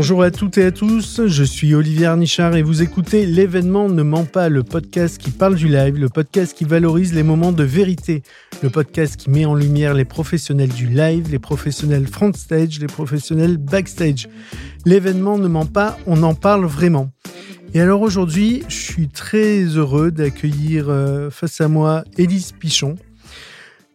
Bonjour à toutes et à tous, je suis Olivier Arnichard et vous écoutez L'événement ne ment pas, le podcast qui parle du live, le podcast qui valorise les moments de vérité, le podcast qui met en lumière les professionnels du live, les professionnels front stage, les professionnels backstage. L'événement ne ment pas, on en parle vraiment. Et alors aujourd'hui, je suis très heureux d'accueillir euh, face à moi Élise Pichon.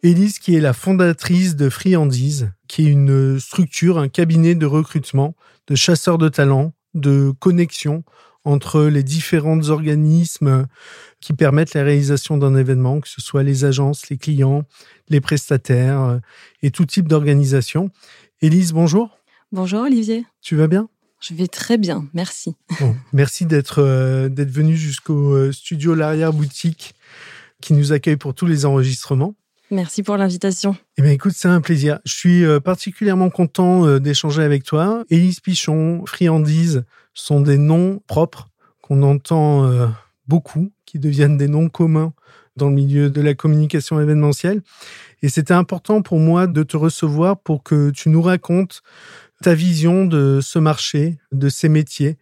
Élise qui est la fondatrice de Friandise, qui est une structure, un cabinet de recrutement de chasseurs de talents, de connexion entre les différents organismes qui permettent la réalisation d'un événement, que ce soit les agences, les clients, les prestataires euh, et tout type d'organisation. Élise, bonjour. Bonjour Olivier. Tu vas bien? Je vais très bien, merci. merci d'être euh, d'être venu jusqu'au euh, studio L'Arrière Boutique qui nous accueille pour tous les enregistrements. Merci pour l'invitation. Eh bien, écoute, c'est un plaisir. Je suis euh, particulièrement content euh, d'échanger avec toi. Élise Pichon, Friandise sont des noms propres qu'on entend euh, beaucoup, qui deviennent des noms communs dans le milieu de la communication événementielle. Et c'était important pour moi de te recevoir pour que tu nous racontes ta vision de ce marché, de ces métiers.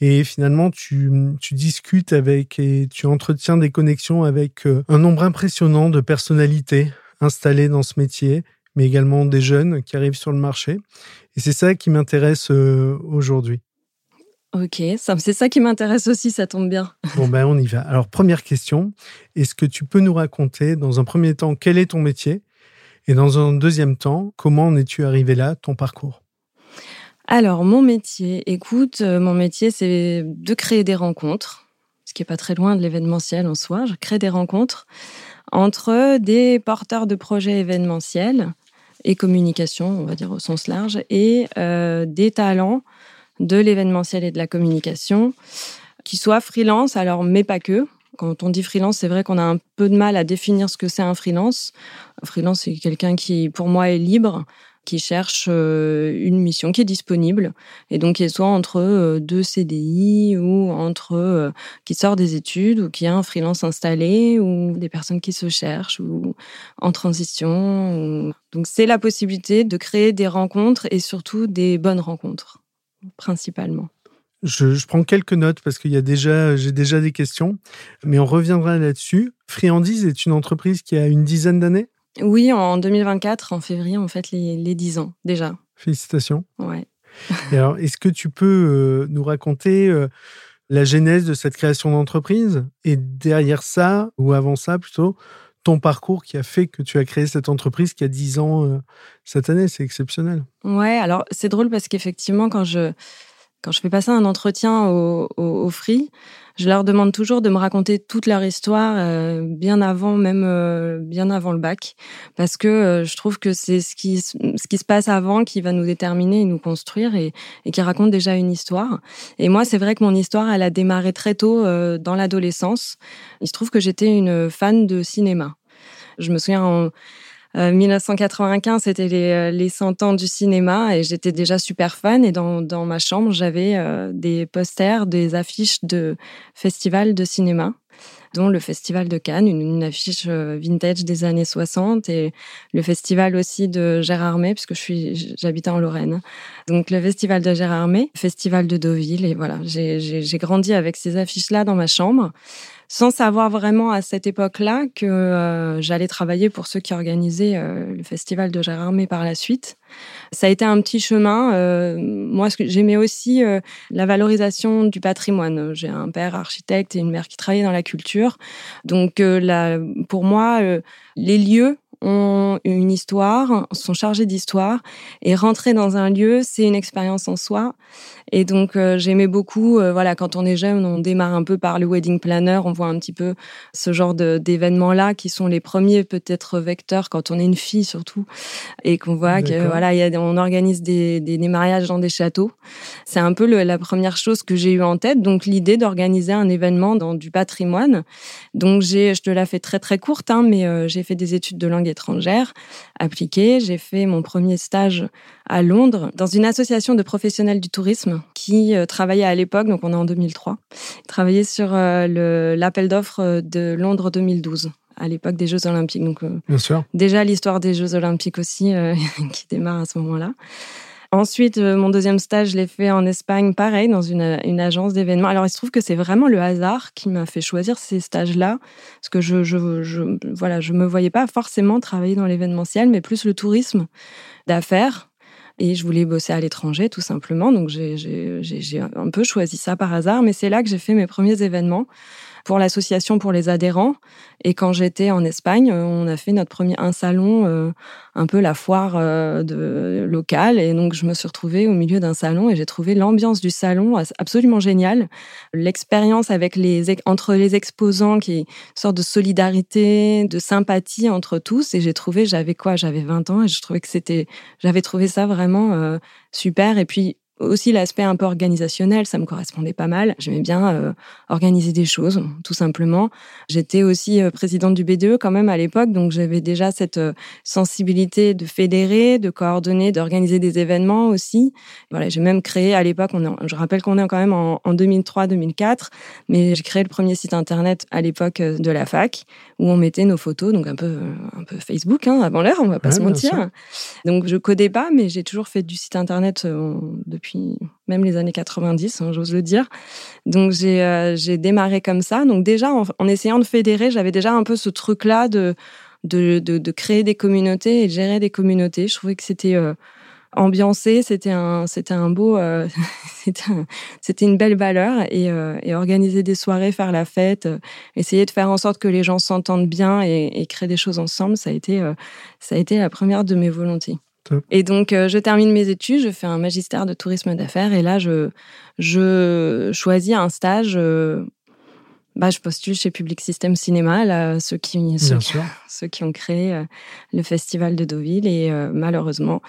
Et finalement, tu, tu discutes avec et tu entretiens des connexions avec un nombre impressionnant de personnalités installées dans ce métier, mais également des jeunes qui arrivent sur le marché. Et c'est ça qui m'intéresse aujourd'hui. Ok, c'est ça qui m'intéresse aussi, ça tombe bien. Bon, ben on y va. Alors, première question, est-ce que tu peux nous raconter, dans un premier temps, quel est ton métier? Et dans un deuxième temps, comment en es-tu arrivé là, ton parcours? Alors, mon métier, écoute, euh, mon métier, c'est de créer des rencontres, ce qui n'est pas très loin de l'événementiel en soi. Je crée des rencontres entre des porteurs de projets événementiels et communication, on va dire au sens large, et euh, des talents de l'événementiel et de la communication, qui soient freelance, alors mais pas que. Quand on dit freelance, c'est vrai qu'on a un peu de mal à définir ce que c'est un freelance. Un freelance, c'est quelqu'un qui, pour moi, est libre, qui cherche euh, une mission qui est disponible et donc qui soit entre euh, deux CDI ou entre euh, qui sort des études ou qui a un freelance installé ou des personnes qui se cherchent ou en transition. Donc c'est la possibilité de créer des rencontres et surtout des bonnes rencontres principalement. Je, je, prends quelques notes parce qu'il y a déjà, j'ai déjà des questions, mais on reviendra là-dessus. Friandise est une entreprise qui a une dizaine d'années? Oui, en 2024, en février, on fête les, les 10 ans déjà. Félicitations. Ouais. Et alors, est-ce que tu peux euh, nous raconter euh, la genèse de cette création d'entreprise et derrière ça, ou avant ça plutôt, ton parcours qui a fait que tu as créé cette entreprise qui a 10 ans euh, cette année? C'est exceptionnel. Ouais, alors c'est drôle parce qu'effectivement, quand je, quand je fais passer un entretien au, au, au Free, je leur demande toujours de me raconter toute leur histoire euh, bien avant même euh, bien avant le bac. Parce que euh, je trouve que c'est ce qui ce qui se passe avant qui va nous déterminer et nous construire et, et qui raconte déjà une histoire. Et moi c'est vrai que mon histoire elle a démarré très tôt dans l'adolescence. Il se trouve que j'étais une fan de cinéma. Je me souviens en 1995, c'était les, les 100 ans du cinéma et j'étais déjà super fan. Et dans, dans ma chambre, j'avais des posters, des affiches de festivals de cinéma dont le Festival de Cannes, une, affiche vintage des années 60, et le festival aussi de Gérardmer, puisque je suis, j'habitais en Lorraine. Donc le festival de Gérardmer, festival de Deauville, et voilà, j'ai grandi avec ces affiches-là dans ma chambre sans savoir vraiment à cette époque-là que euh, j'allais travailler pour ceux qui organisaient euh, le festival de Gérardmer par la suite. Ça a été un petit chemin. Euh, moi, j'aimais aussi euh, la valorisation du patrimoine. J'ai un père architecte et une mère qui travaillait dans la culture. Donc, euh, pour moi, euh, les lieux ont une histoire, sont chargés d'histoire, et rentrer dans un lieu, c'est une expérience en soi. Et donc euh, j'aimais beaucoup, euh, voilà, quand on est jeune, on démarre un peu par le wedding planner, on voit un petit peu ce genre d'événements là qui sont les premiers peut-être vecteurs quand on est une fille surtout, et qu'on voit que voilà, y a, on organise des, des, des, mariages dans des châteaux. C'est un peu le, la première chose que j'ai eu en tête, donc l'idée d'organiser un événement dans du patrimoine. Donc j'ai, je te la fais très très courte, hein, mais euh, j'ai fait des études de langue étrangère appliquées. J'ai fait mon premier stage à Londres dans une association de professionnels du tourisme qui euh, travaillait à l'époque, donc on est en 2003, travaillait sur euh, l'appel d'offres de Londres 2012 à l'époque des Jeux Olympiques. Donc, Bien sûr. déjà l'histoire des Jeux Olympiques aussi qui démarre à ce moment-là. Ensuite, euh, mon deuxième stage, je l'ai fait en Espagne, pareil, dans une, une agence d'événements. Alors, il se trouve que c'est vraiment le hasard qui m'a fait choisir ces stages-là, parce que je, je, je, voilà, je me voyais pas forcément travailler dans l'événementiel, mais plus le tourisme d'affaires. Et je voulais bosser à l'étranger, tout simplement. Donc, j'ai un peu choisi ça par hasard, mais c'est là que j'ai fait mes premiers événements pour l'association pour les adhérents. Et quand j'étais en Espagne, on a fait notre premier un salon, euh, un peu la foire euh, de, locale. Et donc, je me suis retrouvée au milieu d'un salon et j'ai trouvé l'ambiance du salon absolument géniale. L'expérience avec les, entre les exposants qui est une sorte de solidarité, de sympathie entre tous. Et j'ai trouvé, j'avais quoi? J'avais 20 ans et je trouvais que c'était, j'avais trouvé ça vraiment euh, super. Et puis, aussi l'aspect un peu organisationnel, ça me correspondait pas mal. J'aimais bien euh, organiser des choses, tout simplement. J'étais aussi euh, présidente du BDE quand même à l'époque, donc j'avais déjà cette euh, sensibilité de fédérer, de coordonner, d'organiser des événements aussi. Voilà, j'ai même créé à l'époque, on je rappelle qu'on est quand même en, en 2003-2004, mais j'ai créé le premier site internet à l'époque de la fac où on mettait nos photos, donc un peu un peu Facebook hein, avant l'heure, on va pas se mentir. Donc je codais pas, mais j'ai toujours fait du site internet depuis même les années 90, hein, j'ose le dire. Donc euh, j'ai démarré comme ça. Donc déjà, en, essayant de fédérer, j'avais déjà un peu ce truc-là de créer des communautés et de gérer des communautés. Je trouvais que c'était euh, ambiancé, c'était un, beau, euh, c'était une belle valeur et, et, organiser des soirées, faire la fête, essayer de faire en sorte que les gens s'entendent bien et, et, créer des choses ensemble, ça a été la première de mes volontés. Et donc, euh, je termine mes études, je fais un magistère de tourisme d'affaires et là, je, je choisis un stage. Euh, bah, je postule chez Public System Cinéma, là, ceux, qui, ceux, ceux qui ont créé euh, le festival de Deauville. Et malheureusement,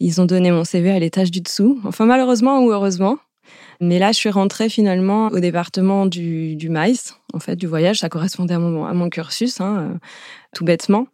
ils ont donné mon CV à l'étage du dessous. Enfin, malheureusement ou heureusement. Mais là, je suis rentrée finalement au département du, du maïs, en fait, du voyage. Ça correspondait à mon, à mon cursus, hein, tout bêtement.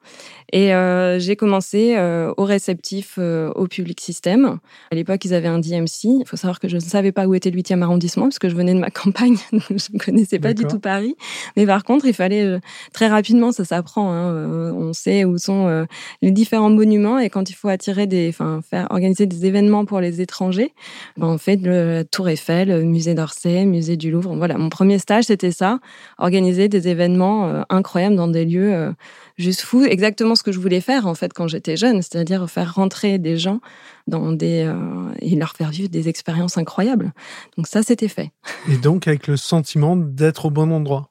Et euh, j'ai commencé euh, au réceptif euh, au public système. À l'époque, ils avaient un DMC. Il faut savoir que je ne savais pas où était le 8e arrondissement parce que je venais de ma campagne, donc je ne connaissais pas du tout Paris. Mais par contre, il fallait euh, très rapidement, ça s'apprend. Hein, euh, on sait où sont les différents monuments et quand il faut attirer des, enfin, faire organiser des événements pour les étrangers, ben, on fait le Tour Eiffel, le musée d'Orsay, musée du Louvre. Voilà, mon premier stage, c'était ça, organiser des événements incroyables dans des lieux juste fou, exactement ce que je voulais faire en fait quand j'étais jeune, c'est-à-dire faire rentrer des gens dans des euh, et leur faire vivre des expériences incroyables. Donc ça, c'était fait. Et donc avec le sentiment d'être au bon endroit.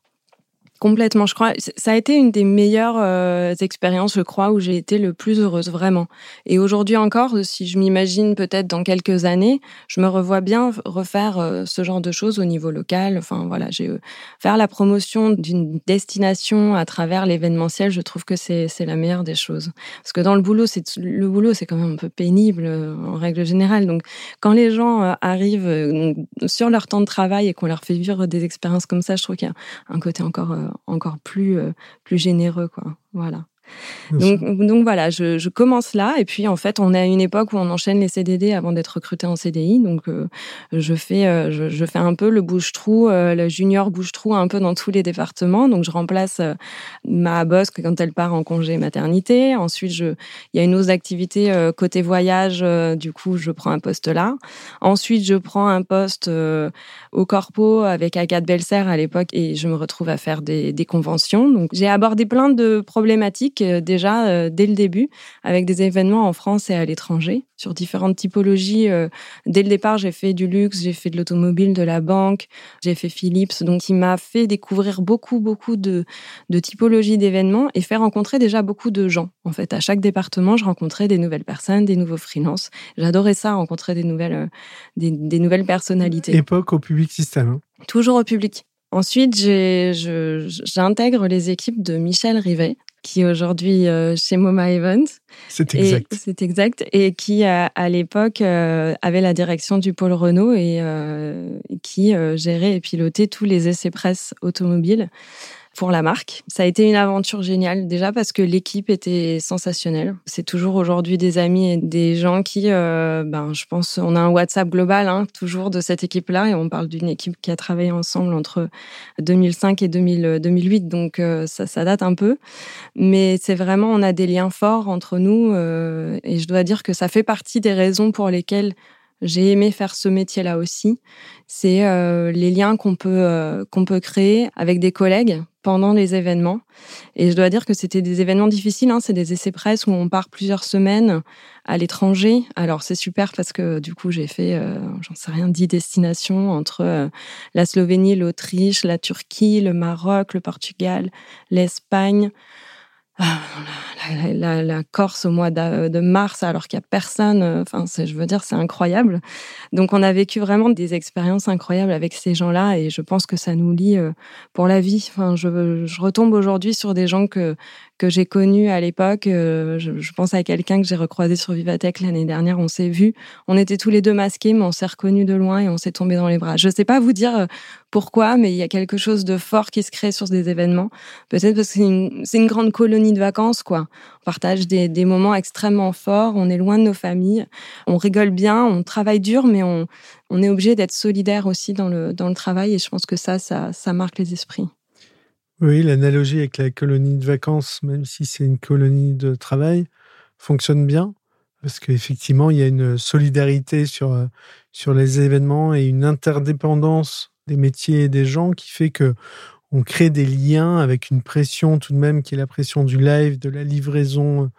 Complètement, je crois. Ça a été une des meilleures euh, expériences, je crois, où j'ai été le plus heureuse, vraiment. Et aujourd'hui encore, si je m'imagine peut-être dans quelques années, je me revois bien refaire euh, ce genre de choses au niveau local. Enfin, voilà, j'ai euh, faire la promotion d'une destination à travers l'événementiel. Je trouve que c'est la meilleure des choses. Parce que dans le boulot, c'est le boulot, c'est quand même un peu pénible en règle générale. Donc, quand les gens arrivent sur leur temps de travail et qu'on leur fait vivre des expériences comme ça, je trouve qu'il y a un côté encore encore plus, euh, plus généreux, quoi. Voilà. Donc, donc, voilà, je, je, commence là et puis en fait on est à une époque où on enchaîne les CDD avant d'être recruté en CDI. Donc euh, je fais euh, je, je, fais un peu le bouche-trou, euh, le junior bouche-trou un peu dans tous les départements. Donc je remplace ma boss quand elle part en congé maternité. Ensuite il y a une autre activité côté voyage. du coup je prends un poste là. Ensuite je prends un poste au corpo avec Agathe Belser à l'époque et je me retrouve à faire des, des conventions. Donc j'ai abordé plein de problématiques euh, déjà euh, dès le début avec des événements en France et à l'étranger sur différentes typologies. Euh, dès le départ, j'ai fait du luxe, j'ai fait de l'automobile, de la banque, j'ai fait Philips, donc il m'a fait découvrir beaucoup, beaucoup de, de typologies d'événements et faire rencontrer déjà beaucoup de gens. En fait, à chaque département, je rencontrais des nouvelles personnes, des nouveaux freelances. J'adorais ça, rencontrer des nouvelles, des, des, nouvelles personnalités. Époque au public système. Hein. Toujours au public. Ensuite, j'intègre les équipes de Michel Rivet, qui est aujourd'hui euh, chez MoMA Event. C'est exact. C'est exact. Et qui, à, l'époque, euh, avait la direction du pôle Renault et euh, qui gérait et pilotait tous les essais presse automobiles pour la marque. Ça a été une aventure géniale, déjà parce que l'équipe était sensationnelle. C'est toujours aujourd'hui des amis et des gens qui, euh, ben, je pense, on a un WhatsApp global, hein, toujours de cette équipe-là, et on parle d'une équipe qui a travaillé ensemble entre 2005 et 2008, donc euh, ça, ça date un peu. Mais c'est vraiment, on a des liens forts entre nous, euh, et je dois dire que ça fait partie des raisons pour lesquelles j'ai aimé faire ce métier-là aussi. C'est euh, les liens qu'on peut euh, qu'on peut créer avec des collègues pendant les événements. Et je dois dire que c'était des événements difficiles. Hein. C'est des essais presse où on part plusieurs semaines à l'étranger. Alors c'est super parce que du coup j'ai fait, euh, j'en sais rien, dix destinations entre la Slovénie, l'Autriche, la Turquie, le Maroc, le Portugal, l'Espagne. Ah, la, la, Corse au mois de, mars alors qu'il y a personne. Euh, enfin, je veux dire, c'est incroyable. Donc, on a vécu vraiment des expériences incroyables avec ces gens-là et je pense que ça nous lie euh, pour la vie. Enfin, je, je retombe aujourd'hui sur des gens que que j'ai connus à l'époque. Euh, je, pense à quelqu'un que j'ai recroisé sur Vivatech l'année dernière. On s'est vu. On était tous les deux masqués, mais on s'est reconnus de loin et on s'est tombé dans les bras. Je sais pas vous dire pourquoi, mais il y a quelque chose de fort qui se crée sur des événements. Peut-être parce que c'est une, grande colonie de vacances, quoi. On partage des, moments extrêmement forts, on est loin de nos familles, on rigole bien, on travaille dur, mais on, est obligé d'être solidaire aussi dans le, travail et je pense que ça, ça marque les esprits. Oui, l'analogie avec la colonie de vacances, même si c'est une colonie de travail, fonctionne bien parce qu'effectivement, il y a une solidarité sur, sur les événements et une interdépendance des métiers et des gens qui fait que on crée des liens avec une pression tout de même qui est la pression du live, de la livraison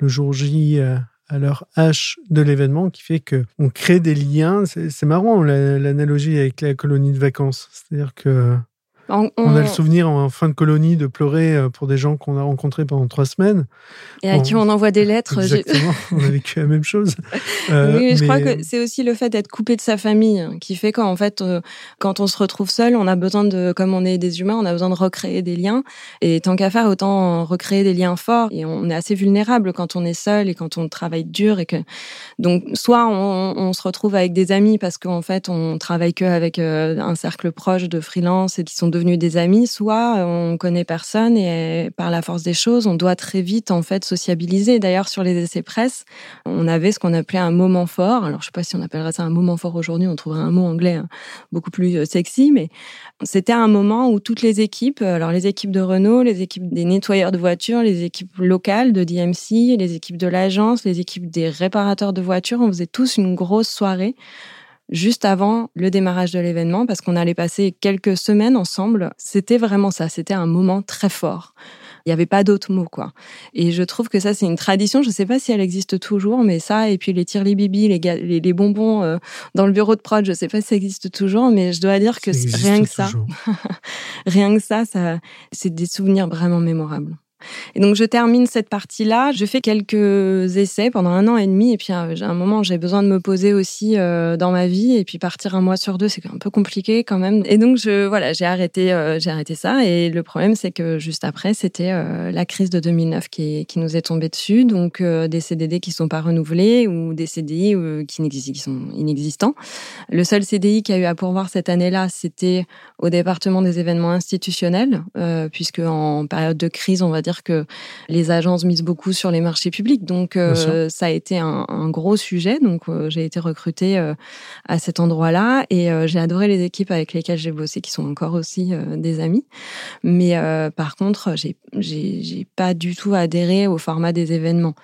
le jour J euh, à l'heure H de l'événement qui fait que on crée des liens. C'est marrant l'analogie avec la colonie de vacances. C'est-à-dire que on, a le souvenir en fin de colonie de pleurer euh, pour des gens qu'on a rencontrés pendant trois semaines. Et à qui on envoie des lettres. Exactement, on a vécu la même chose. Euh, oui, je crois que c'est aussi le fait d'être coupé de sa famille qui fait qu'en fait, euh, quand on se retrouve seul, on a besoin de, comme on est des humains, on a besoin de recréer des liens. Et tant qu'à faire, autant recréer des liens forts. Et on est assez vulnérable quand on est seul et quand on travaille dur. Et que donc, soit on, on se retrouve avec des amis parce qu'en fait, on travaille que avec un cercle proche de freelance et qui sont devenus des amis, soit on connaît personne et par la force des choses, on doit très vite en fait sociabiliser. D'ailleurs, sur les essais presse, on avait ce qu'on appelait un moment fort. Alors, je sais pas si on appellerait ça un moment fort aujourd'hui, on trouverait un mot anglais hein, beaucoup plus euh, sexy, mais c'était un moment où toutes les équipes, alors les équipes de Renault, les équipes des nettoyeurs de voitures, les équipes locales de DMC, les équipes de l'agence, les équipes des réparateurs de voitures, on faisait tous une grosse soirée juste avant le démarrage de l'événement parce qu'on allait passer quelques semaines ensemble. C'était vraiment ça, c'était un moment très fort. Il n'y avait pas d'autres mots, quoi. Et je trouve que ça, c'est une tradition. Je ne sais pas si elle existe toujours, mais ça, et puis les les bibi, les, les, les bonbons euh, dans le bureau de prod, je ne sais pas si ça existe toujours, mais je dois dire que rien que ça, rien que ça, ça c'est des souvenirs vraiment mémorables. Et donc je termine cette partie-là, je fais quelques essais pendant un an et demi, et puis à euh, un moment j'ai besoin de me poser aussi euh, dans ma vie, et puis partir un mois sur deux c'est un peu compliqué quand même. Et donc je voilà j'ai arrêté euh, j'ai arrêté ça, et le problème c'est que juste après c'était la crise de 2009 qui, nous est tombée dessus, donc des CDD qui sont pas renouvelés ou des CDI qui, qui sont inexistants. Le seul CDI qui a eu à pourvoir cette année-là c'était au département des événements institutionnels, puisque en période de crise on va dire que les agences misent beaucoup sur les marchés publics. Donc, euh, ça a été un, gros sujet. Donc, euh, j'ai été recrutée euh, à cet endroit-là et j'ai adoré les équipes avec lesquelles j'ai bossé, qui sont encore aussi des amis. Mais par contre, j'ai, j'ai pas du tout adhéré au format des événements.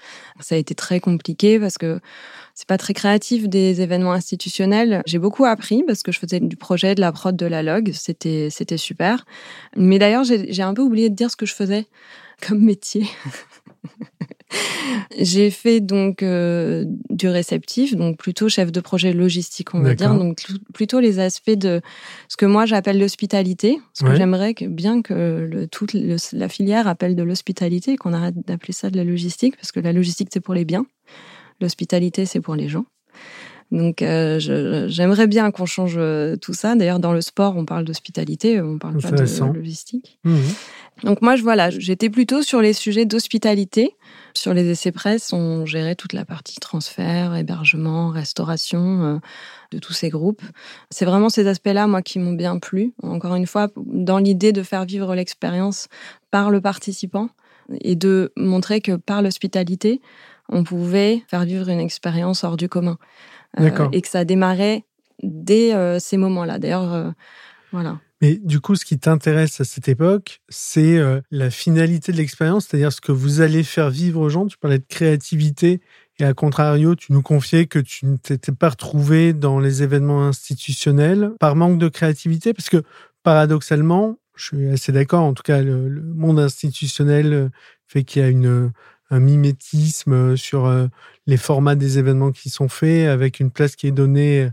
Ça a été très compliqué parce que c'est pas très créatif des événements institutionnels. J'ai beaucoup appris parce que je faisais du projet, de la prod, de la log. C'était, c'était super. Mais d'ailleurs, j'ai un peu oublié de dire ce que je faisais comme métier. J'ai fait donc euh, du réceptif, donc plutôt chef de projet logistique, on va dire, donc plutôt les aspects de ce que moi j'appelle l'hospitalité, ce que j'aimerais bien que le, toute la filière appelle de l'hospitalité, qu'on arrête d'appeler ça de la logistique, parce que la logistique c'est pour les biens, l'hospitalité c'est pour les gens. Donc, euh, j'aimerais bien qu'on change euh, tout ça. D'ailleurs, dans le sport, on parle d'hospitalité, on parle pas de logistique. Mmh. Donc moi, je voilà, j'étais plutôt sur les sujets d'hospitalité. Sur les essais presse, on gérait toute la partie transfert, hébergement, restauration euh, de tous ces groupes. C'est vraiment ces aspects-là, moi, qui m'ont bien plu. Encore une fois, dans l'idée de faire vivre l'expérience par le participant et de montrer que par l'hospitalité, on pouvait faire vivre une expérience hors du commun. Euh, et que ça démarrait dès euh, ces moments-là. D'ailleurs, euh, voilà. Mais du coup, ce qui t'intéresse à cette époque, c'est la finalité de l'expérience, c'est-à-dire ce que vous allez faire vivre aux gens. Tu parlais de créativité et à contrario, tu nous confiais que tu ne t'étais pas retrouvé dans les événements institutionnels par manque de créativité, parce que paradoxalement, je suis assez d'accord, en tout cas, le, le monde institutionnel fait qu'il y a une, un mimétisme sur les formats des événements qui sont faits, avec une place qui est donnée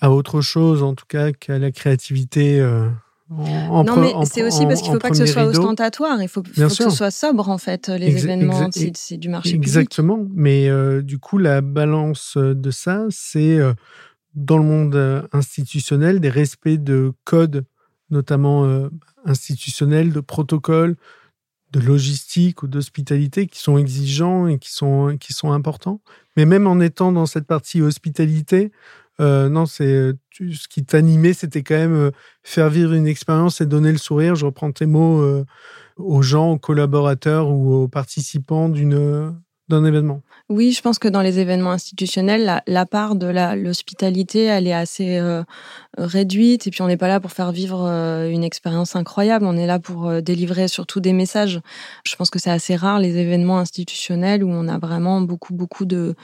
à autre chose, en tout cas qu'à la créativité. Euh, en, non, mais c'est aussi parce qu'il ne faut pas que ce soit ostentatoire, il faut, faut que ce soit sobre, en fait, les événements, c'est du marché Exactement, mais euh, du coup, la balance de ça, c'est euh, dans le monde institutionnel des respects de codes, notamment institutionnels, de protocoles, de logistique ou d'hospitalité qui sont exigeants et qui sont, qui sont importants. Mais même en étant dans cette partie hospitalité, euh, non, c'est ce qui t'animait, c'était quand même euh, faire vivre une expérience et donner le sourire. Je reprends tes mots euh, aux gens, aux collaborateurs ou aux participants d'une d'un événement. Oui, je pense que dans les événements institutionnels, la, part de l'hospitalité, elle est assez euh, réduite. Et puis, on n'est pas là pour faire vivre euh, une expérience incroyable. On est là pour euh, délivrer surtout des messages. Je pense que c'est assez rare les événements institutionnels où on a vraiment beaucoup, beaucoup de,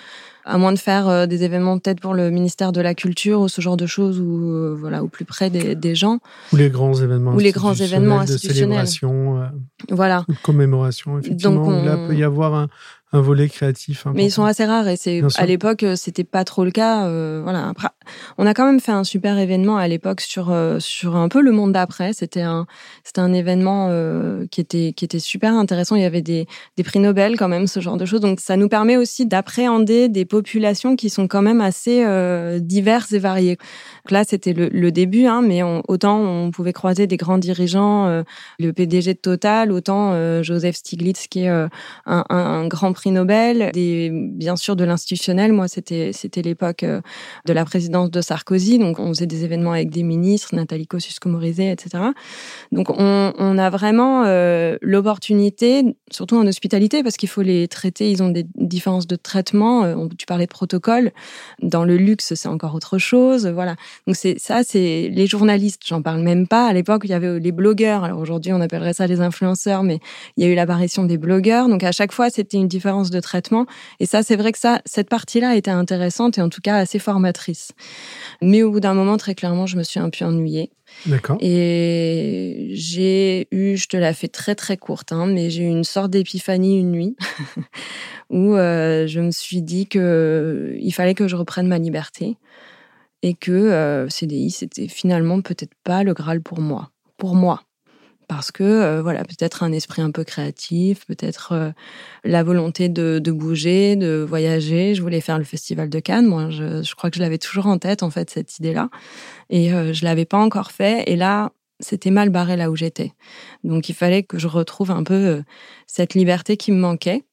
à moins de faire des événements peut-être pour le ministère de la Culture ou ce genre de choses ou voilà au plus près des, gens ou les grands événements ou les grands événements institutionnels de célébration voilà de commémoration effectivement Donc là peut y avoir un, un volet créatif. Mais ils sont assez rares et c'est à l'époque euh, c'était pas trop le cas. Euh, voilà. on a quand même fait un super événement à l'époque sur euh, sur un peu le monde d'après. C'était un c'était un événement qui était qui était super intéressant. Il y avait des des prix Nobel quand même ce genre de choses. Donc ça nous permet aussi d'appréhender des populations qui sont quand même assez diverses et variées. Donc là c'était le, début, hein, mais autant on pouvait croiser des grands dirigeants, le PDG de Total, autant Joseph Stiglitz qui est un, un, un grand prix Nobel, bien sûr de l'institutionnel. Moi, c'était l'époque euh, de la présidence de Sarkozy, donc on faisait des événements avec des ministres, Nathalie Kosciusko-Morizet, etc. Donc on, a vraiment euh, l'opportunité, surtout en hospitalité, parce qu'il faut les traiter. Ils ont des différences de traitement. Euh, tu parlais de protocole. Dans le luxe, c'est encore autre chose. Voilà. Donc ça, c'est les journalistes. J'en parle même pas. À l'époque, il y avait les blogueurs. Alors aujourd'hui, on appellerait ça les influenceurs, mais il y a eu l'apparition des blogueurs. Donc à chaque fois, c'était une différence de traitement. Et ça, c'est vrai que ça, cette partie-là était intéressante et en tout cas assez formatrice. Mais au bout d'un moment, très clairement, je me suis un peu ennuyée. D'accord. Et j'ai eu, je te la fais très très courte, hein, mais j'ai eu une sorte d'épiphanie une nuit où euh, je me suis dit que il fallait que je reprenne ma liberté et que euh, CDI c'était finalement peut-être pas le Graal pour moi, pour moi parce que euh, voilà peut-être un esprit un peu créatif, peut-être euh, la volonté de, bouger, de voyager. Je voulais faire le festival de Cannes. Moi, je, crois que je l'avais toujours en tête en fait cette idée-là, et euh, je l'avais pas encore fait. Et là, c'était mal barré là où j'étais. Donc il fallait que je retrouve un peu cette liberté qui me manquait.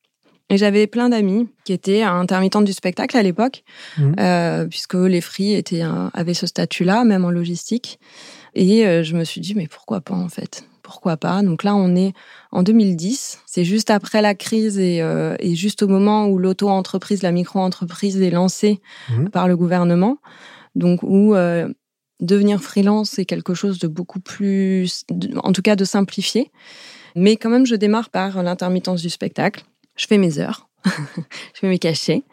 Et j'avais plein d'amis qui étaient intermittents du spectacle à l'époque, mmh. puisque les Free étaient, avaient ce statut-là, même en logistique. Et je me suis dit, mais pourquoi pas en fait? Pourquoi pas. Donc là, on est en 2010. C'est juste après la crise euh, et, juste au moment où l'auto-entreprise, la micro-entreprise est lancée mmh. par le gouvernement. Donc où euh, devenir freelance, c'est quelque chose de beaucoup plus, en tout cas de simplifié. Mais quand même, je démarre par l'intermittence du spectacle. Je fais mes heures. je vais me cacher.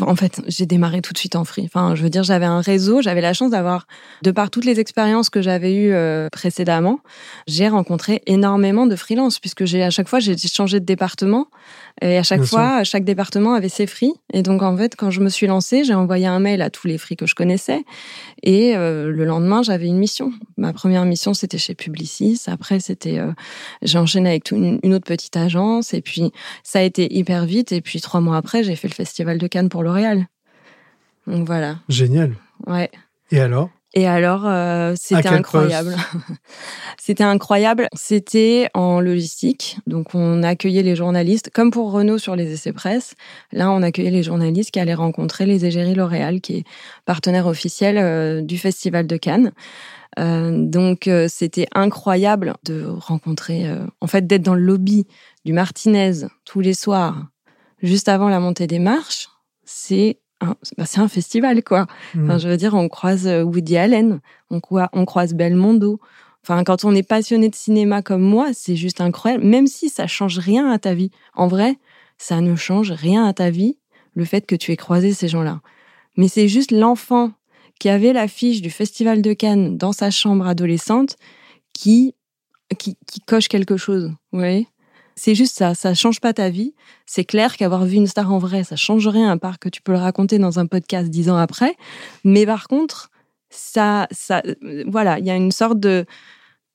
en fait, j'ai démarré tout de suite en free. Enfin, je veux dire, j'avais un réseau, j'avais la chance d'avoir, de par toutes les expériences que j'avais eues euh, précédemment, j'ai rencontré énormément de freelance puisque j'ai à chaque fois j'ai changé de département et à chaque fois, chaque département avait ses free. Et donc, en fait, quand je me suis lancée, j'ai envoyé un mail à tous les free que je connaissais. Et euh, le lendemain, j'avais une mission. Ma première mission, c'était chez Publicis. Après, c'était, euh, j'ai enchaîné avec une, une, autre petite agence. Et puis, ça a été hyper vite. Et puis, trois mois après, j'ai fait le festival de Cannes pour L'Oréal. Donc voilà. Génial. Ouais. Et alors? Et alors, euh, c'était incroyable. c'était incroyable. C'était en logistique. Donc, on accueillait les journalistes, comme pour Renault sur les essais presse. Là, on accueillait les journalistes qui allaient rencontrer les égéries L'Oréal, qui est partenaire officiel euh, du Festival de Cannes. Euh, donc, c'était incroyable de rencontrer, en fait, d'être dans le lobby du Martinez tous les soirs, juste avant la montée des marches. C'est bah, c'est un festival, quoi. Enfin, mm. je veux dire, on croise euh, Woody Allen, on, on croise Belmondo. Enfin, quand on est passionné de cinéma comme moi, c'est juste incroyable. Même si ça change rien à ta vie. En vrai, ça ne change rien à ta vie, le fait que tu aies croisé ces gens-là. Mais c'est juste l'enfant qui avait l'affiche du Festival de Cannes dans sa chambre adolescente qui, qui, qui coche quelque chose. Vous voyez? C'est juste ça, ça change pas ta vie. C'est clair qu'avoir vu une star en vrai, ça change rien, à part que tu peux le raconter dans un podcast dix ans après. Mais par contre, ça, ça, voilà, il y a une sorte de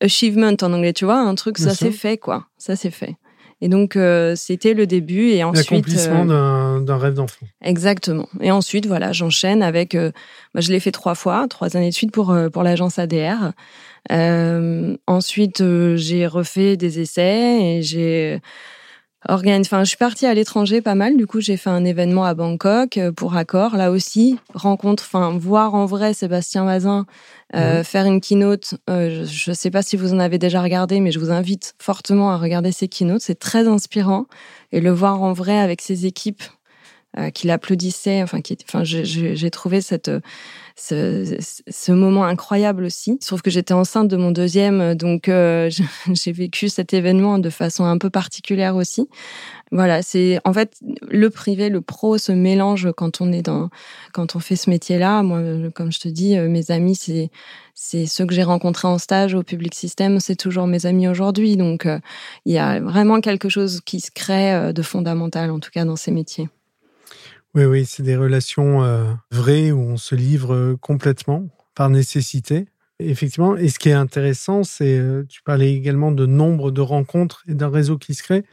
achievement en anglais, tu vois, un truc, ça s'est fait, quoi. Ça s'est fait. Et donc, euh, c'était le début. Et ensuite. L'accomplissement euh, d'un rêve d'enfant. Exactement. Et ensuite, voilà, j'enchaîne avec. Euh, bah, je l'ai fait trois fois, trois années de suite pour, pour l'agence ADR. ensuite, j'ai refait des essais et j'ai organise. Enfin, je suis partie à l'étranger pas mal. Du coup, j'ai fait un événement à Bangkok euh, pour Accor. Là aussi, rencontre, enfin, voir en vrai Sébastien Mazin euh, faire une keynote. Euh, je ne sais pas si vous en avez déjà regardé, mais je vous invite fortement à regarder ses keynotes. C'est très inspirant et le voir en vrai avec ses équipes qui l'applaudissaient. Enfin, qui, enfin, j'ai trouvé cette ce, ce, moment incroyable aussi. Sauf que j'étais enceinte de mon deuxième, donc euh, j'ai vécu cet événement de façon un peu particulière aussi. Voilà, c'est en fait le privé, le pro se mélange quand on est dans, quand on fait ce métier-là. Moi, comme je te dis, euh, mes amis, c'est c'est ceux que j'ai rencontrés en stage au Public System, c'est toujours mes amis aujourd'hui. Donc, euh, il y a vraiment quelque chose qui se crée de fondamental, en tout cas dans ces métiers. Oui, oui, c'est des relations euh, vraies où on se livre euh, complètement par nécessité. Effectivement, et ce qui est intéressant, c'est, euh, tu parlais également de nombre de rencontres et d'un réseau qui se crée.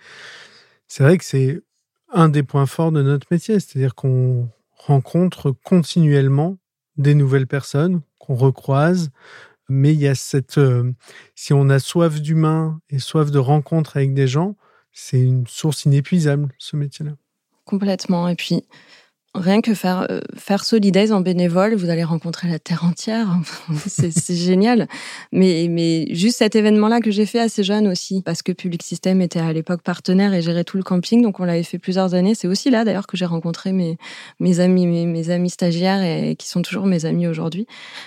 C'est vrai que c'est un des points forts de notre métier, c'est-à-dire qu'on rencontre continuellement des nouvelles personnes qu'on recroise, mais il y a cette, si on a soif d'humain et soif de rencontre avec des gens, c'est une source inépuisable, ce métier-là. Complètement. Et puis, Rien que faire, euh, en bénévole, vous allez rencontrer la terre entière. c'est génial. Mais, juste cet événement-là que j'ai fait assez jeune aussi, parce que Public System était à l'époque partenaire et gérait tout le camping, donc on l'avait fait plusieurs années. C'est aussi là d'ailleurs que j'ai rencontré mes, amis, mes, amis stagiaires et qui sont toujours mes amis aujourd'hui.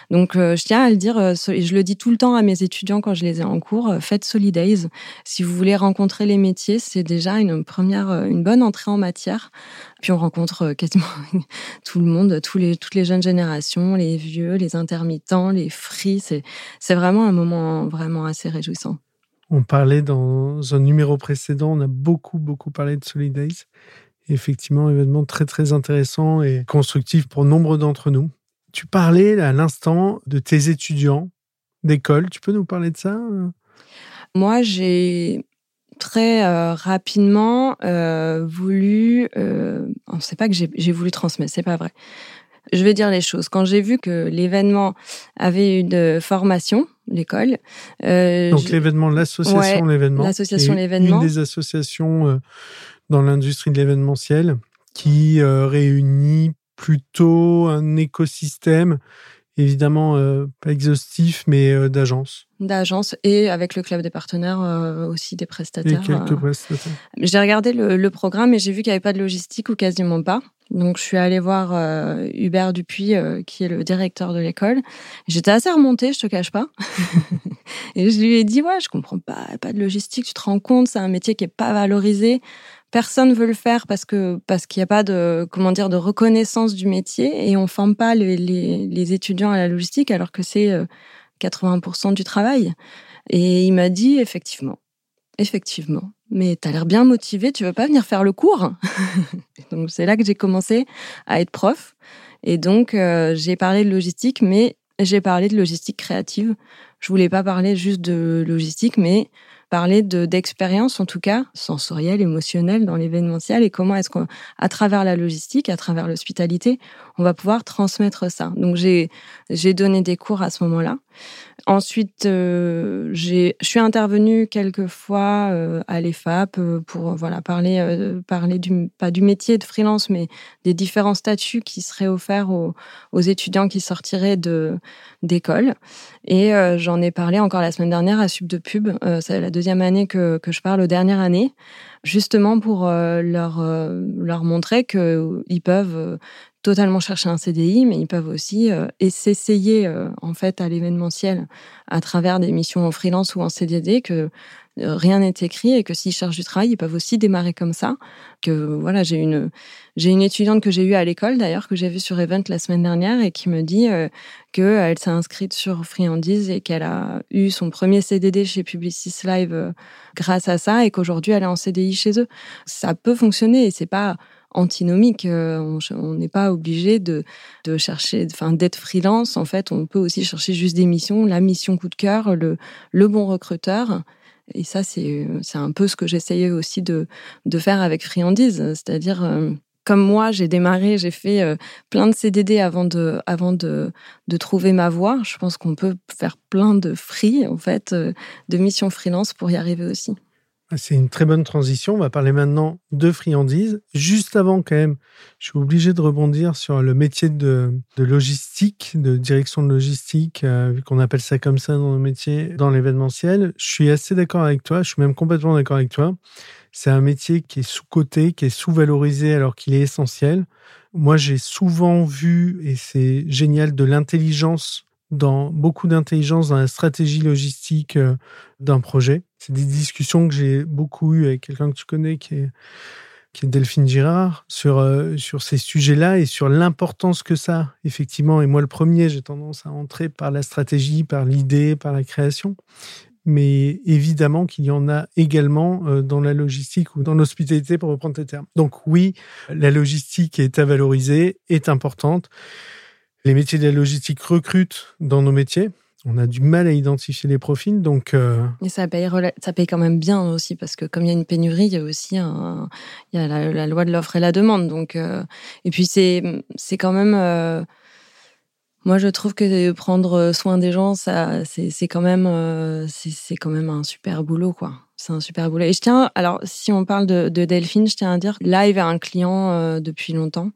Donc euh, je tiens à le dire, euh, et je le dis tout le temps à mes étudiants quand je les ai en cours, faites Solidays. Si vous voulez rencontrer les métiers, c'est déjà une première, une bonne entrée en matière. Puis on rencontre euh, quasiment tout le monde, tous les, toutes les jeunes générations, les vieux, les intermittents, les fris. C'est, c'est vraiment un moment vraiment assez réjouissant. On parlait dans un numéro précédent, on a beaucoup, beaucoup parlé de Solidays. Effectivement, événement très, très intéressant et constructif pour nombre d'entre nous. Tu parlais à l'instant de tes étudiants d'école. Tu peux nous parler de ça? Moi, j'ai très euh, rapidement euh, voulu. Euh, c'est pas que j'ai voulu transmettre, c'est pas vrai. Je vais dire les choses. Quand j'ai vu que l'événement avait une formation, l'école. Donc l'événement, l'association, l'événement. L'association, l'événement. Une des associations dans l'industrie de l'événementiel qui réunit plutôt un écosystème évidemment euh, pas exhaustif, mais euh, d'agence. D'agence et avec le club des partenaires euh, aussi des prestataires. Et quelques prestataires. J'ai regardé le, programme et j'ai vu qu'il n'y avait pas de logistique ou quasiment pas. Donc je suis allée voir Hubert Dupuis, qui est le directeur de l'école. J'étais assez remontée, je te cache pas. et je lui ai dit ouais, je comprends pas, pas de logistique. Tu te rends compte, c'est un métier qui est pas valorisé personne veut le faire parce que parce qu'il n'y a pas de comment dire de reconnaissance du métier et on forme pas les, les, étudiants à la logistique alors que c'est 80% euh, du travail. Et il m'a dit effectivement, effectivement, mais tu as l'air bien motivé, tu veux pas venir faire le cours? Donc c'est là que j'ai commencé à être prof et donc euh, j'ai parlé de logistique, mais j'ai parlé de logistique créative. Je voulais pas parler juste de logistique, mais parler de d'expérience, en tout cas sensorielle, émotionnelle dans l'événementiel, et comment est-ce qu'à travers la logistique, à travers l'hospitalité, on va pouvoir transmettre ça. Donc j'ai donné des cours à ce moment-là. Ensuite, euh, je suis intervenue quelques fois euh, à l'EFAP euh, pour voilà parler parler du pas du métier de freelance, mais des différents statuts qui seraient offerts aux, aux étudiants qui sortiraient d'école. Et j'en ai parlé encore la semaine dernière à Sub de Pub. c'est la deuxième année que que je parle, aux dernières années, justement pour leur leur montrer que ils peuvent totalement chercher un CDI, mais ils peuvent aussi euh, s'essayer euh, en fait à l'événementiel à travers des missions en freelance ou en CDD que euh, rien n'est écrit et que s'ils cherchent du travail, ils peuvent aussi démarrer comme ça. Que voilà, j'ai une j'ai une étudiante que j'ai eue à l'école d'ailleurs que j'ai vue sur Event la semaine dernière et qui me dit euh, que elle s'est inscrite sur Friandise et qu'elle a eu son premier CDD chez Publicis Live grâce à ça et qu'aujourd'hui elle est en CDI chez eux. Ça peut fonctionner et c'est pas antinomique. Euh, on n'est pas obligé de, de chercher, enfin, d'être freelance. En fait, on peut aussi chercher juste des missions, la mission coup de cœur, le, bon recruteur. Et ça, c'est, un peu ce que j'essayais aussi de, faire avec Friandise. C'est-à-dire, euh, comme moi, j'ai démarré, j'ai fait euh, plein de CDD avant de trouver ma voie. Je pense qu'on peut faire plein de free, en fait, de missions freelance pour y arriver aussi. C'est une très bonne transition. On va parler maintenant de friandises. Juste avant, quand même, je suis obligé de rebondir sur le métier de, logistique, de direction de logistique, euh, vu qu'on appelle ça comme ça dans nos métiers, dans l'événementiel. Je suis assez d'accord avec toi. Je suis même complètement d'accord avec toi. C'est un métier qui est sous-coté, qui est sous-valorisé alors qu'il est essentiel. Moi, j'ai souvent vu, et c'est génial, de l'intelligence dans beaucoup d'intelligence dans la stratégie logistique euh, d'un projet. C'est des discussions que j'ai beaucoup eues avec quelqu'un que tu connais qui est, qui est Delphine Girard sur, euh, sur ces sujets-là et sur l'importance que ça, effectivement. Et moi, le premier, j'ai tendance à entrer par la stratégie, par l'idée, par la création. Mais évidemment qu'il y en a également euh, dans la logistique ou dans l'hospitalité, pour reprendre tes termes. Donc oui, la logistique est à valoriser, est importante. Les métiers de la logistique recrutent dans nos métiers. On a du mal à identifier les profils, donc. Euh, ça paye, ça paye quand même bien aussi, parce que comme il y a une pénurie, il y a aussi un, il y a la, loi de l'offre et la demande. Donc, euh, et puis c'est, c'est quand même. Euh, moi, je trouve que prendre soin des gens, ça, c'est, quand même, c'est, c'est quand même un super boulot, quoi. C'est un super boulot. Et je tiens, alors si on parle de, Delphine, je tiens à dire, Live est un client euh, depuis longtemps.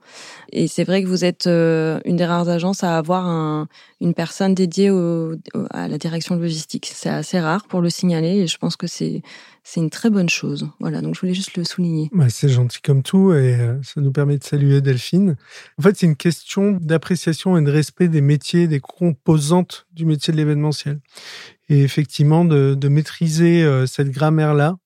Et c'est vrai que vous êtes euh, une des rares agences à avoir un, une personne dédiée à la direction logistique. C'est assez rare pour le signaler et je pense que c'est une très bonne chose. Voilà, donc je voulais juste le souligner. C'est gentil comme tout et euh, ça nous permet de saluer Delphine. En fait, c'est une question d'appréciation et de respect des métiers, des composantes du métier de l'événementiel et effectivement de, maîtriser euh, cette grammaire-là.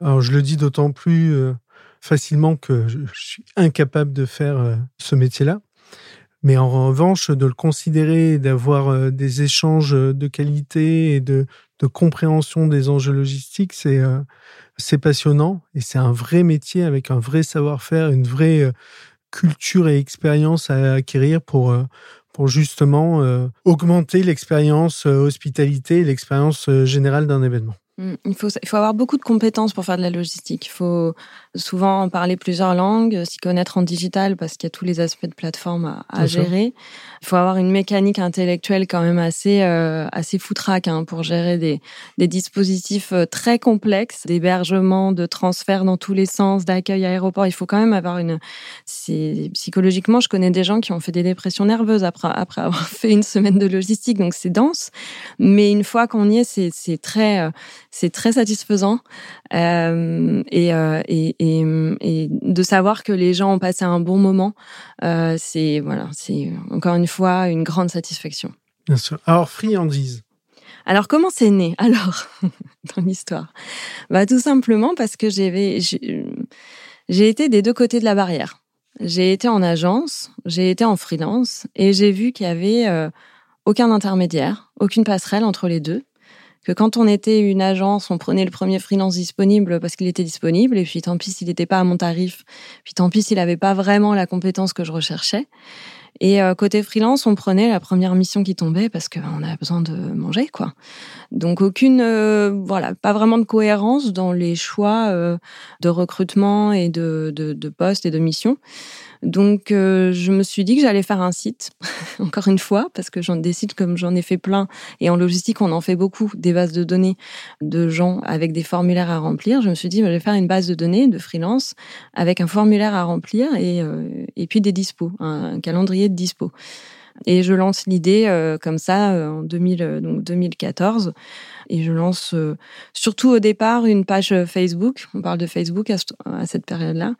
Alors je le dis d'autant plus euh, facilement que je, suis incapable de faire euh, ce métier-là. Mais en revanche, de le considérer, d'avoir des échanges de qualité et de, compréhension des enjeux logistiques, c'est passionnant et c'est un vrai métier avec un vrai savoir-faire, une vraie culture et expérience à acquérir pour pour justement euh, augmenter l'expérience euh, hospitalité, l'expérience euh, générale d'un événement. Mmh, il faut, il faut avoir beaucoup de compétences pour faire de la logistique. Il faut souvent parler plusieurs langues, s'y connaître en digital parce qu'il y a tous les aspects de plateforme à, gérer. Il faut avoir une mécanique intellectuelle quand même assez euh, assez foutraque hein, pour gérer des, des dispositifs euh, très complexes, d'hébergement, de transfert dans tous les sens, d'accueil à aéroport. Il faut quand même avoir une. Psychologiquement, je connais des gens qui ont fait des dépressions nerveuses après après avoir fait une semaine de logistique, donc c'est dense. Mais une fois qu'on y est, c'est c'est très euh, c'est très satisfaisant euh, et, euh, et, et, et, de savoir que les gens ont passé un bon moment, euh, c'est voilà, c'est encore une fois une grande satisfaction. Bien sûr. Alors friandise. Alors comment c'est né alors dans l'histoire? Bah tout simplement parce que j'avais j'ai été des deux côtés de la barrière. J'ai été en agence, j'ai été en freelance et j'ai vu qu'il y avait euh, aucun intermédiaire, aucune passerelle entre les deux que quand on était une agence, on prenait le premier freelance disponible parce qu'il était disponible, et puis tant pis s'il n'était pas à mon tarif, puis tant pis s'il n'avait pas vraiment la compétence que je recherchais. Et euh, côté freelance, on prenait la première mission qui tombait parce qu'on a besoin de manger, quoi. Donc aucune, euh, voilà, pas vraiment de cohérence dans les choix euh, de recrutement et de, de, de postes et de missions. Donc, euh, je me suis dit que j'allais faire un site, encore une fois, parce que j'en décide comme j'en ai fait plein. Et en logistique, on en fait beaucoup, des bases de données de gens avec des formulaires à remplir. Je me suis dit, je vais faire une base de données de freelance avec un formulaire à remplir et, euh, et puis des dispos, un, calendrier de dispo. Et je lance l'idée euh, comme ça en 2000, donc 2014. Et je lance surtout au départ une page Facebook. On parle de Facebook à, cette période-là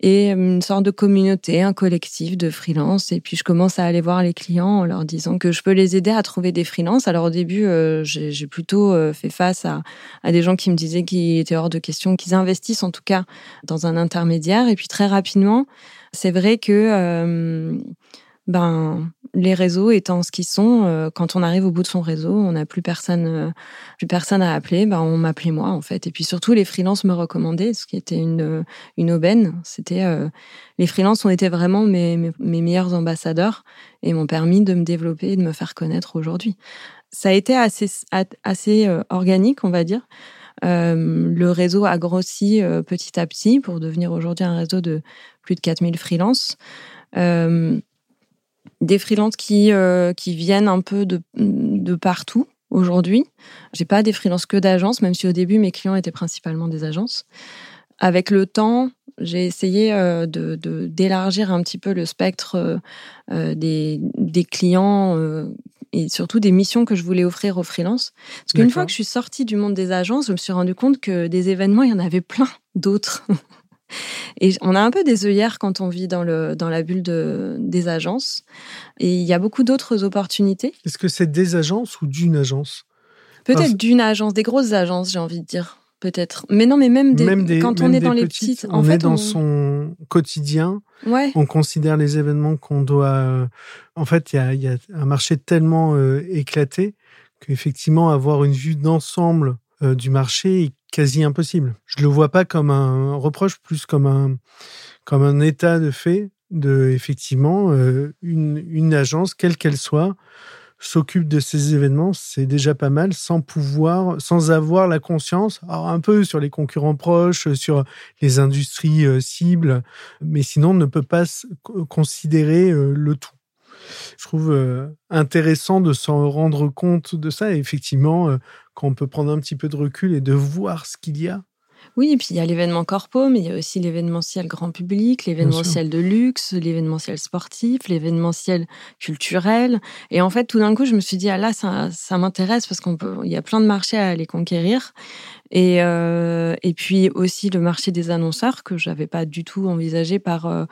et une sorte de communauté, un collectif de freelance. Et puis je commence à aller voir les clients en leur disant que je peux les aider à trouver des freelances. Alors au début, euh, j'ai plutôt euh, fait face à, à, des gens qui me disaient qu'il était hors de question qu'ils investissent en tout cas dans un intermédiaire. Et puis très rapidement, c'est vrai que euh, ben les réseaux étant ce qu'ils sont, euh, quand on arrive au bout de son réseau, on n'a plus personne, euh, plus personne à appeler. Ben on m'appelait moi en fait. Et puis surtout les freelances me recommandaient, ce qui était une une aubaine. C'était euh, les freelances ont été vraiment mes, mes, meilleurs ambassadeurs et m'ont permis de me développer et de me faire connaître aujourd'hui. Ça a été assez assez organique, on va dire. le réseau a grossi petit à petit pour devenir aujourd'hui un réseau de plus de 4000 freelances. Euh, des freelances qui, euh, qui viennent un peu de, de partout aujourd'hui. J'ai pas des freelances que d'agences, même si au début mes clients étaient principalement des agences. Avec le temps, j'ai essayé euh, de d'élargir un petit peu le spectre euh, des, des clients et surtout des missions que je voulais offrir aux freelances. Parce qu'une fois que je suis sortie du monde des agences, je me suis rendu compte que des événements, il y en avait plein d'autres. Et on a un peu des œillères quand on vit dans, le, dans la bulle de, des agences. Et il y a beaucoup d'autres opportunités. Est-ce que c'est des agences ou d'une agence? Peut-être d'une agence, des grosses agences, j'ai envie de dire. Peut-être. Mais non, mais même, des, quand on est dans les petites. On est dans son quotidien. Ouais. On considère les événements qu'on doit. Euh, en fait, il y a, y a, un marché tellement euh, éclaté qu'effectivement, avoir une vue d'ensemble euh, du marché est quasi impossible. Je le vois pas comme un reproche, plus comme un, comme un état de fait de, effectivement, euh, une, une agence, quelle qu'elle soit, s'occupe de ces événements, c'est déjà pas mal, sans pouvoir, sans avoir la conscience, alors un peu sur les concurrents proches, sur les industries euh, cibles, mais sinon ne peut pas considérer le tout. Je trouve intéressant de s'en rendre compte de ça. Et effectivement, quand on peut prendre un petit peu de recul et de voir ce qu'il y a. Oui, et puis il y a l'événement corpo, mais il y a aussi l'événementiel grand public, l'événementiel de luxe, l'événementiel sportif, l'événementiel culturel. Et en fait, tout d'un coup, je me suis dit, ah là, ça, ça m'intéresse parce qu'on peut, il y a plein de marchés à aller conquérir. Et, euh, et puis aussi le marché des annonceurs que j'avais pas du tout envisagé par euh,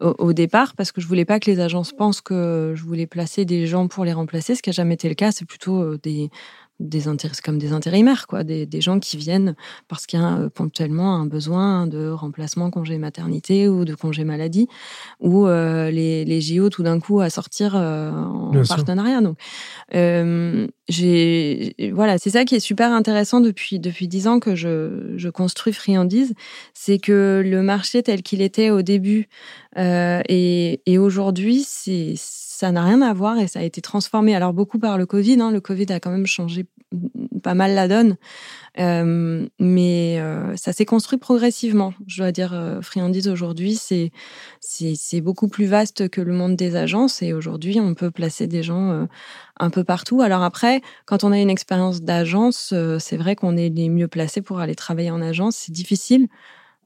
au, au, départ parce que je voulais pas que les agences pensent que je voulais placer des gens pour les remplacer, ce qui a jamais été le cas. C'est plutôt euh, des des comme des intérimaires, quoi, des, des gens qui viennent parce qu'il y a euh, ponctuellement un besoin de remplacement congé maternité ou de congé maladie, ou euh, les, les JO tout d'un coup à sortir euh, en partenariat. Donc, j'ai, voilà, c'est ça qui est super intéressant depuis depuis dix ans que je, je construis Friandise, c'est que le marché tel qu'il était au début et, et aujourd'hui, c'est ça n'a rien à voir et ça a été transformé. Alors beaucoup par le Covid. Hein. Le Covid a quand même changé pas mal la donne, euh, mais euh, ça s'est construit progressivement. Je dois dire, euh, Friandise aujourd'hui, c'est c'est beaucoup plus vaste que le monde des agences et aujourd'hui, on peut placer des gens euh, un peu partout. Alors après, quand on a une expérience d'agence, c'est vrai qu'on est les mieux placés pour aller travailler en agence. C'est difficile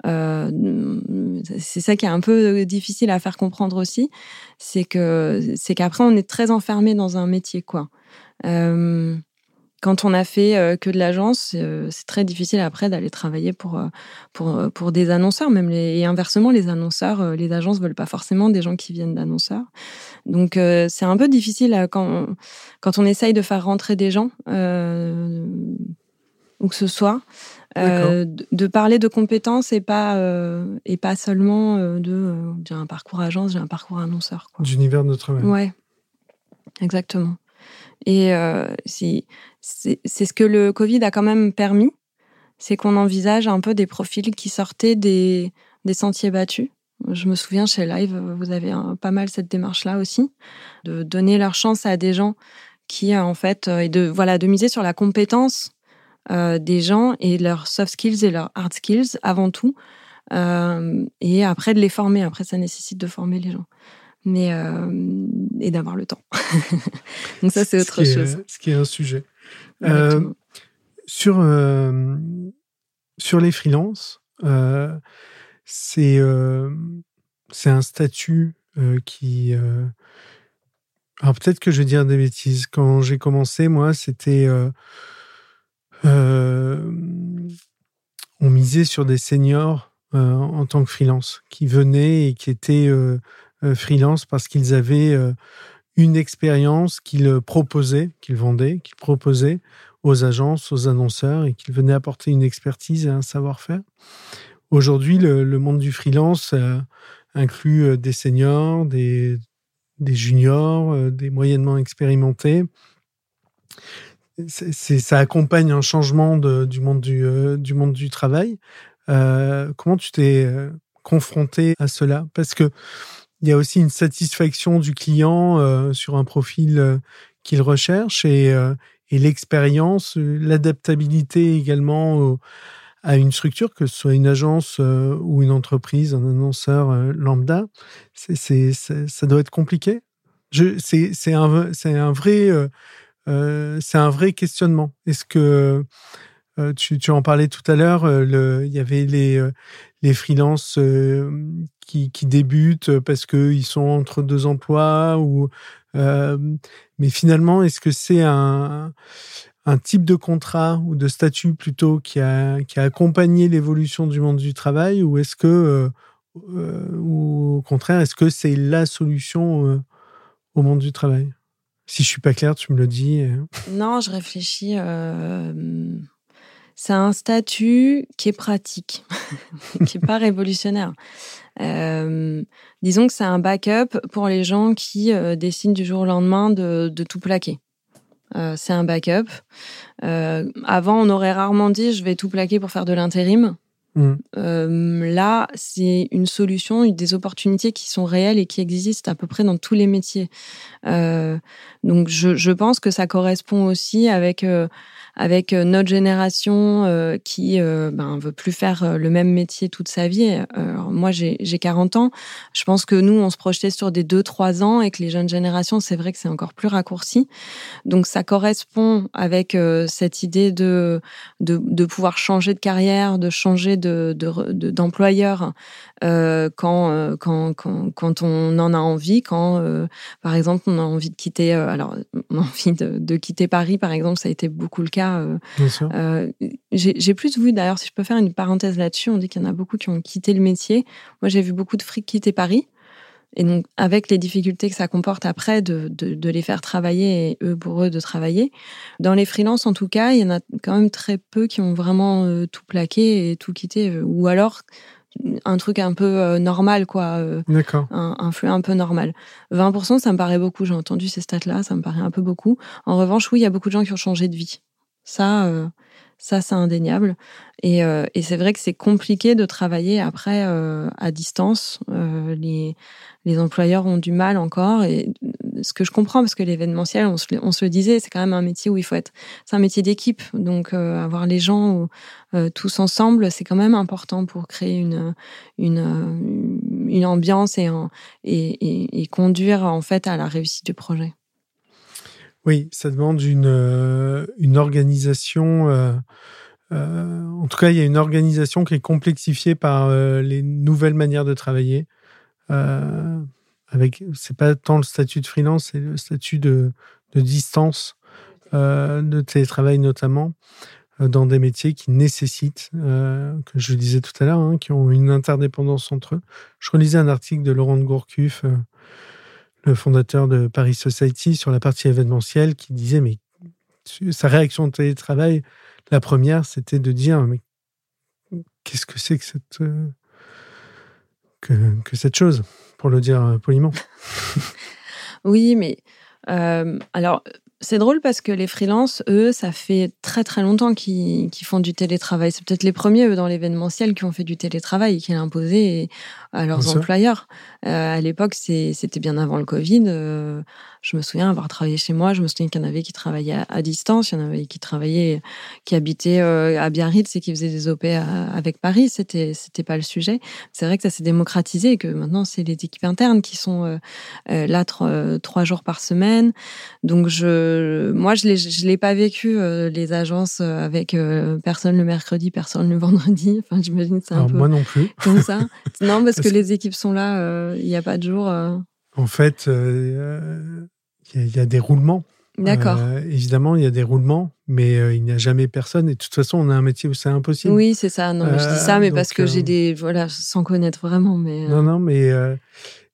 euh, c'est ça qui est un peu difficile à faire comprendre aussi, c'est que c'est qu'après on est très enfermé dans un métier quoi. Euh, quand on a fait euh, que de l'agence, c'est très difficile après d'aller travailler pour, pour, pour des annonceurs, même et inversement, les annonceurs, les agences veulent pas forcément des gens qui viennent d'annonceurs. Donc c'est un peu difficile quand, quand on essaye de faire rentrer des gens, où que ce soit. Euh, de, parler de compétences et pas euh, et pas seulement euh, de j'ai un parcours agence, j'ai un parcours annonceur. D'univers de travail. Ouais, exactement. Et c'est c'est ce que le Covid a quand même permis, c'est qu'on envisage un peu des profils qui sortaient des des sentiers battus. Je me souviens chez Live, vous avez pas mal cette démarche-là aussi, de donner leur chance à des gens qui, en fait, et de, voilà, de miser sur la compétence des gens et leurs soft skills et leurs hard skills avant tout, et après de les former. Après, ça nécessite de former les gens mais et d'avoir le temps. Donc ça, c'est autre chose. ce qui est un sujet. sur sur les freelances, euh, c'est euh, c'est un statut euh, qui. alors peut-être que je vais dire des bêtises. Quand j'ai commencé, moi, c'était. On misait sur des seniors en tant que freelance qui venaient et qui étaient freelance parce qu'ils avaient une expérience qu'ils proposaient, qu'ils vendaient, qu'ils proposaient aux agences, aux annonceurs et qu'ils venaient apporter une expertise et un savoir-faire. Aujourd'hui, le, monde du freelance euh, inclut euh, des seniors, des, juniors, euh, des moyennement expérimentés. C'est, ça accompagne un changement de, du, monde du, du monde du travail. comment tu t'es confronté à cela? Parce que il y a aussi une satisfaction du client sur un profil qu'il recherche et, et l'expérience, euh, l'adaptabilité également à une structure, que ce soit une agence euh, ou une entreprise, un annonceur euh, lambda, c'est, ça doit être compliqué? c'est, un, un vrai, c'est un vrai questionnement. Est-ce que tu, tu, en parlais tout à l'heure, il y avait les, les freelances qui, qui, débutent parce qu'ils sont entre deux emplois ou mais finalement, est-ce que c'est un, un, type de contrat ou de statut plutôt qui a, qui a accompagné l'évolution du monde du travail ou est-ce que, euh, ou au contraire, est-ce que c'est la solution euh, au monde du travail? Si je suis pas clair, tu me le dis. Non, je réfléchis. Euh, c'est un statut qui est pratique, qui est pas révolutionnaire. Euh, disons que c'est un backup pour les gens qui euh, décident du jour au lendemain de, tout plaquer. Euh, c'est un backup. Euh, avant, on aurait rarement dit je vais tout plaquer pour faire de l'intérim. Mmh. là, c'est une solution, des opportunités qui sont réelles et qui existent à peu près dans tous les métiers. donc, je, je, pense que ça correspond aussi avec avec euh, notre génération euh, qui euh, ben, veut plus faire le même métier toute sa vie. moi, j'ai 40 ans. Je pense que nous, on se projetait sur des 2-3 ans et que les jeunes générations, c'est vrai que c'est encore plus raccourci. Donc, ça correspond avec cette idée de, de, de, pouvoir changer de carrière, de changer d'employeur de, quand, quand, quand, quand, on en a envie, quand, par exemple, on a envie de quitter, alors, on a envie de, de quitter Paris, par exemple, ça a été beaucoup le cas euh, euh, j'ai plus vu, d'ailleurs, si je peux faire une parenthèse là-dessus, on dit qu'il y en a beaucoup qui ont quitté le métier. Moi, j'ai vu beaucoup de frics quitter Paris. Et donc, avec les difficultés que ça comporte après de, de, les faire travailler et eux pour eux de travailler. Dans les freelances, en tout cas, il y en a quand même très peu qui ont vraiment euh, tout plaqué et tout quitté. ou alors, un truc un peu normal, quoi. D'accord. Un, un, flux un peu normal. 20%, ça me paraît beaucoup. J'ai entendu ces stats-là, ça me paraît un peu beaucoup. En revanche, oui, il y a beaucoup de gens qui ont changé de vie. Ça, euh, ça c'est indéniable. Et, euh, et c'est vrai que c'est compliqué de travailler après euh, à distance. les, les employeurs ont du mal encore. Et ce que je comprends, parce que l'événementiel, on se, le disait, c'est quand même un métier où il faut être. C'est un métier d'équipe. Donc, avoir les gens tous ensemble, c'est quand même important pour créer une, une, une ambiance et, et, et conduire en fait à la réussite du projet. Oui, ça demande une, euh, une organisation. Euh, euh, en tout cas, il y a une organisation qui est complexifiée par les nouvelles manières de travailler. avec, c'est pas tant le statut de freelance, c'est le statut de, de distance, de télétravail notamment, dans des métiers qui nécessitent, que je disais tout à l'heure, hein, qui ont une interdépendance entre eux. Je relisais un article de Laurent de Gourcuff le fondateur de Paris Society, sur la partie événementielle, qui disait, mais sa réaction au télétravail, la première, c'était de dire, mais qu'est-ce que c'est que cette, euh, que, cette chose, pour le dire poliment? Oui, mais euh, alors, C'est drôle parce que les freelances, eux, ça fait très très longtemps qu'ils font du télétravail. C'est peut-être les premiers, eux, dans l'événementiel, qui ont fait du télétravail et qui l'ont imposé à leurs employeurs. Euh, à l'époque, c'était bien avant le Covid. Euh, je me souviens avoir travaillé chez moi. Je me souviens qu'il y en avait qui travaillaient à, distance, il y en avait qui travaillaient, qui habitaient euh, à Biarritz et qui faisaient des OP avec Paris. C'était, c'était pas le sujet. C'est vrai que ça s'est démocratisé et que maintenant c'est les équipes internes qui sont euh, euh, là trois, jours par semaine. Donc je, moi je l'ai, je l'ai pas vécu les agences avec personne le mercredi, personne le vendredi. Enfin, j'imagine que c'est un peu moi non plus comme ça. non, parce, que, les équipes sont là. Il n'y a pas de jour. En fait, il y, a des roulements. D'accord. Euh, évidemment, il y a des roulements, mais euh, il n'y a jamais personne. Et de toute façon, on a un métier où c'est impossible. Oui, c'est ça. Non, je dis ça, mais parce que j'ai euh, des. Voilà, sans connaître vraiment. Mais, Non, non, mais.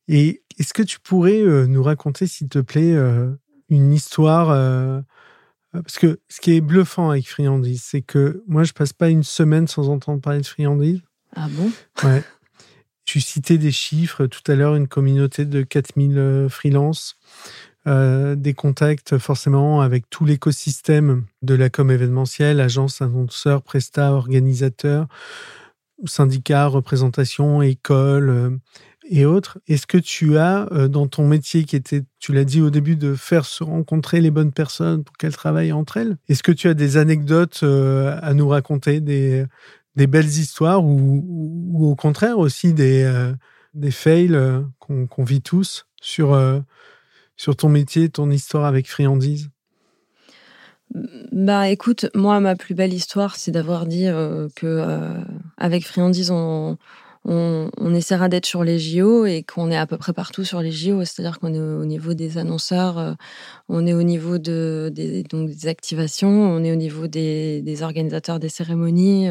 et est-ce que tu pourrais nous raconter, s'il te plaît, une histoire Parce que ce qui est bluffant avec Friandise, c'est que moi, je passe pas une semaine sans entendre parler de Friandise. Ah bon? Ouais. Tu citais des chiffres tout à l'heure, une communauté de 4000 euh, freelances, euh, des contacts forcément avec tout l'écosystème de la com événementielle, agence, annonceurs, prestats, organisateurs, syndicats, représentations, écoles euh, et autres. Est-ce que tu as dans ton métier qui était, tu l'as dit au début, de faire se rencontrer les bonnes personnes pour qu'elles travaillent entre elles? Est-ce que tu as des anecdotes à nous raconter, des, des belles histoires ou, au contraire aussi des, euh, des fails euh, qu'on vit tous sur, euh, sur ton métier, ton histoire avec Friandise? Bah écoute, moi ma plus belle histoire c'est d'avoir dit que avec Friandise on, on, essaiera d'être sur les JO et qu'on est à peu près partout sur les JO. C'est-à-dire qu'on est au niveau des annonceurs, euh, on est au niveau de, des, donc des activations, on est au niveau des, organisateurs des cérémonies,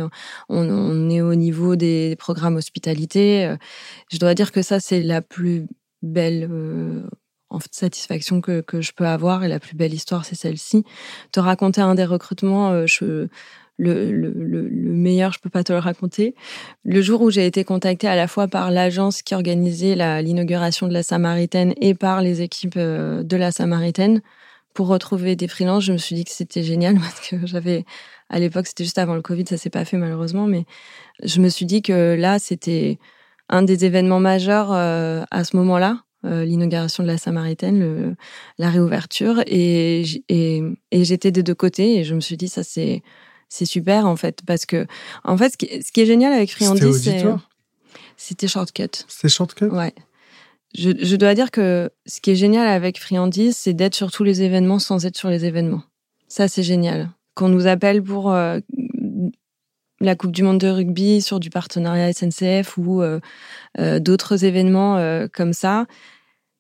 on, est au niveau des programmes hospitalité. Euh, je dois dire que ça, c'est la plus belle euh, satisfaction que, que, je peux avoir et la plus belle histoire, c'est celle-ci. Te raconter un des recrutements, je le, le, le, meilleur, je peux pas te le raconter. Le jour où j'ai été contactée à la fois par l'agence qui organisait l'inauguration de la Samaritaine et par les équipes euh, de la Samaritaine pour retrouver des freelances, je me suis dit que c'était génial parce que j'avais, à l'époque, c'était juste avant le Covid, ça s'est pas fait malheureusement, mais je me suis dit que là, c'était un des événements majeurs euh, à ce moment-là. Euh, l'inauguration de la Samaritaine, le, la réouverture, et, et, et j'étais des deux côtés, et je me suis dit, ça c'est c'est super en fait parce que en fait ce qui, ce qui est génial avec Friandise c'est c'était shortcut. C'est shortcut? Ouais. Je, je, dois dire que ce qui est génial avec Friandise, c'est d'être sur tous les événements sans être sur les événements. Ça, c'est génial. Qu'on nous appelle pour euh, la Coupe du Monde de rugby sur du partenariat SNCF ou euh, euh, d'autres événements comme ça,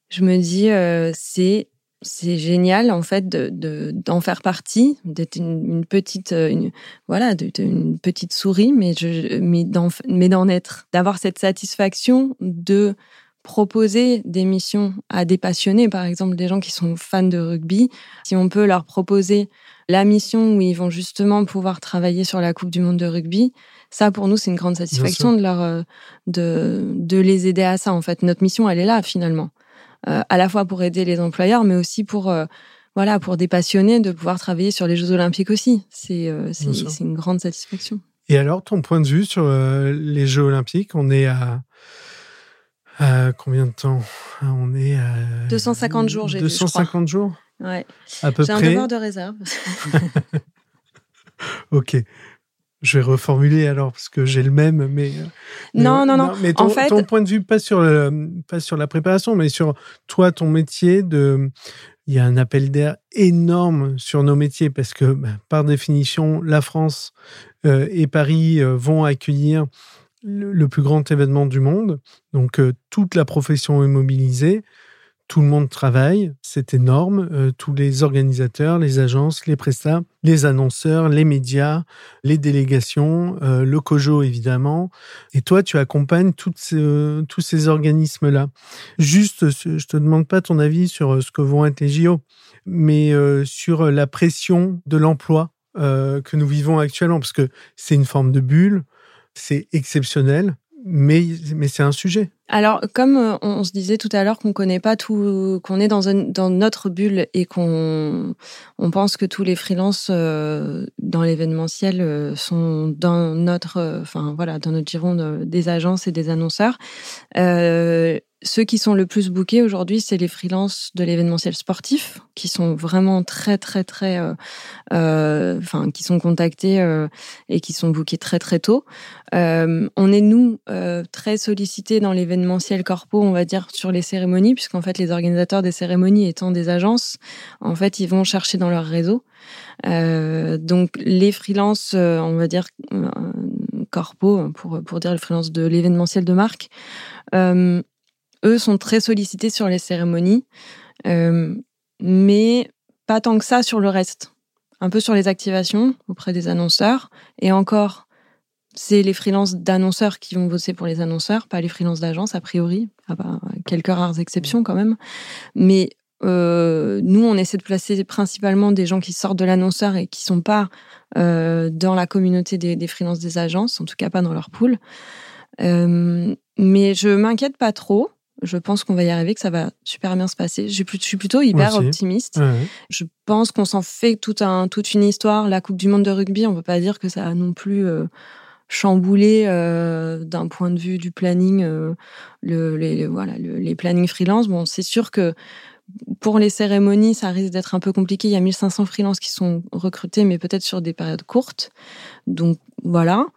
je me dis, c'est c'est génial en fait de d'en faire partie, d'être une, petite euh, une, voilà, une petite souris, mais je mais d'en mais d'en être, d'avoir cette satisfaction de proposer des missions à des passionnés, par exemple des gens qui sont fans de rugby, si on peut leur proposer la mission où ils vont justement pouvoir travailler sur la Coupe du Monde de rugby, ça pour nous c'est une grande satisfaction de leur euh, de de les aider à ça en fait. Notre mission elle est là finalement. Euh, à la fois pour aider les employeurs, mais aussi pour euh, voilà pour des passionnés de pouvoir travailler sur les Jeux Olympiques aussi. C'est euh, c'est une grande satisfaction. Et alors, ton point de vue sur les Jeux Olympiques, on est à, combien de temps? On est à 250 jours, j'ai 250 jours? Ouais. À peu près. J'ai un devoir de réserve. ok. Je vais reformuler alors parce que j'ai le même, mais euh, non, non, non. Mais ton, en fait... ton, point de vue pas sur le, pas sur la préparation, mais sur toi, ton métier. De, il y a un appel d'air énorme sur nos métiers parce que bah, par définition, la France euh, et Paris euh, vont accueillir le, le, plus grand événement du monde. Donc toute la profession est mobilisée tout le monde travaille, c'est énorme. Euh, tous les organisateurs, les agences, les prestats, les annonceurs, les médias, les délégations, euh, le COJO évidemment. Et toi, tu accompagnes toutes tous ces organismes-là. Juste, je te demande pas ton avis sur euh, ce que vont être les JO, mais sur la pression de l'emploi que nous vivons actuellement, parce que c'est une forme de bulle, c'est exceptionnel, mais, mais c'est un sujet. Alors, comme euh, on, se disait tout à l'heure qu'on connaît pas tout, qu'on est dans, dans notre bulle et qu'on on pense que tous les freelances euh, dans l'événementiel euh, sont dans notre, enfin voilà, dans notre giron des agences et des annonceurs ceux qui sont le plus bookés aujourd'hui, c'est les freelances de l'événementiel sportif, qui sont vraiment très très très, euh, euh, enfin qui sont contactés euh, et qui sont bookés très très tôt. on est nous très sollicités dans l'événementiel corpo, on va dire sur les cérémonies, puisqu'en fait les organisateurs des cérémonies étant des agences, en fait ils vont chercher dans leur réseau. donc les freelances, on va dire corpo pour pour dire le freelance de l'événementiel de marque eux sont très sollicités sur les cérémonies, euh, mais pas tant que ça sur le reste. Un peu sur les activations auprès des annonceurs. Et encore, c'est les freelances d'annonceurs qui vont bosser pour les annonceurs, pas les freelances d'agence, a priori. à quelques rares exceptions quand même. Mais euh, nous, on essaie de placer principalement des gens qui sortent de l'annonceur et qui sont pas euh, dans la communauté des, des freelances des agences, en tout cas pas dans leur pool. mais je m'inquiète pas trop. Je pense qu'on va y arriver, que ça va super bien se passer. Je suis plutôt hyper optimiste. Je pense qu'on s'en fait un, toute une histoire. La Coupe du Monde de rugby, on peut pas dire que ça a non plus chamboulé euh, d'un point de vue du planning, euh, le, les, voilà, les plannings freelance. Bon, c'est sûr que pour les cérémonies, ça risque d'être un peu compliqué. Il y a 1500 freelances qui sont recrutés, mais peut-être sur des périodes courtes. Donc voilà.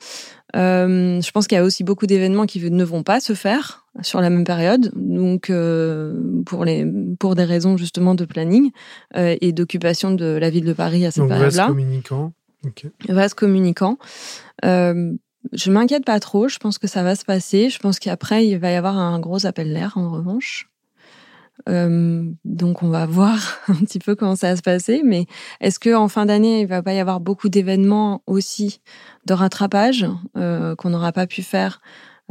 Euh, je pense qu'il y a aussi beaucoup d'événements qui ne vont pas se faire sur la même période, donc euh, pour les pour des raisons justement de planning euh, et d'occupation de la ville de Paris à cette période-là. Communicant. Okay. Vase communicant. Euh, je m'inquiète pas trop. Je pense que ça va se passer. Je pense qu'après il va y avoir un gros appel d'air en revanche. Euh, donc on va voir un petit peu comment ça va se passer. Mais est-ce que en fin d'année il va pas y avoir beaucoup d'événements aussi de rattrapage euh, qu'on n'aura pas pu faire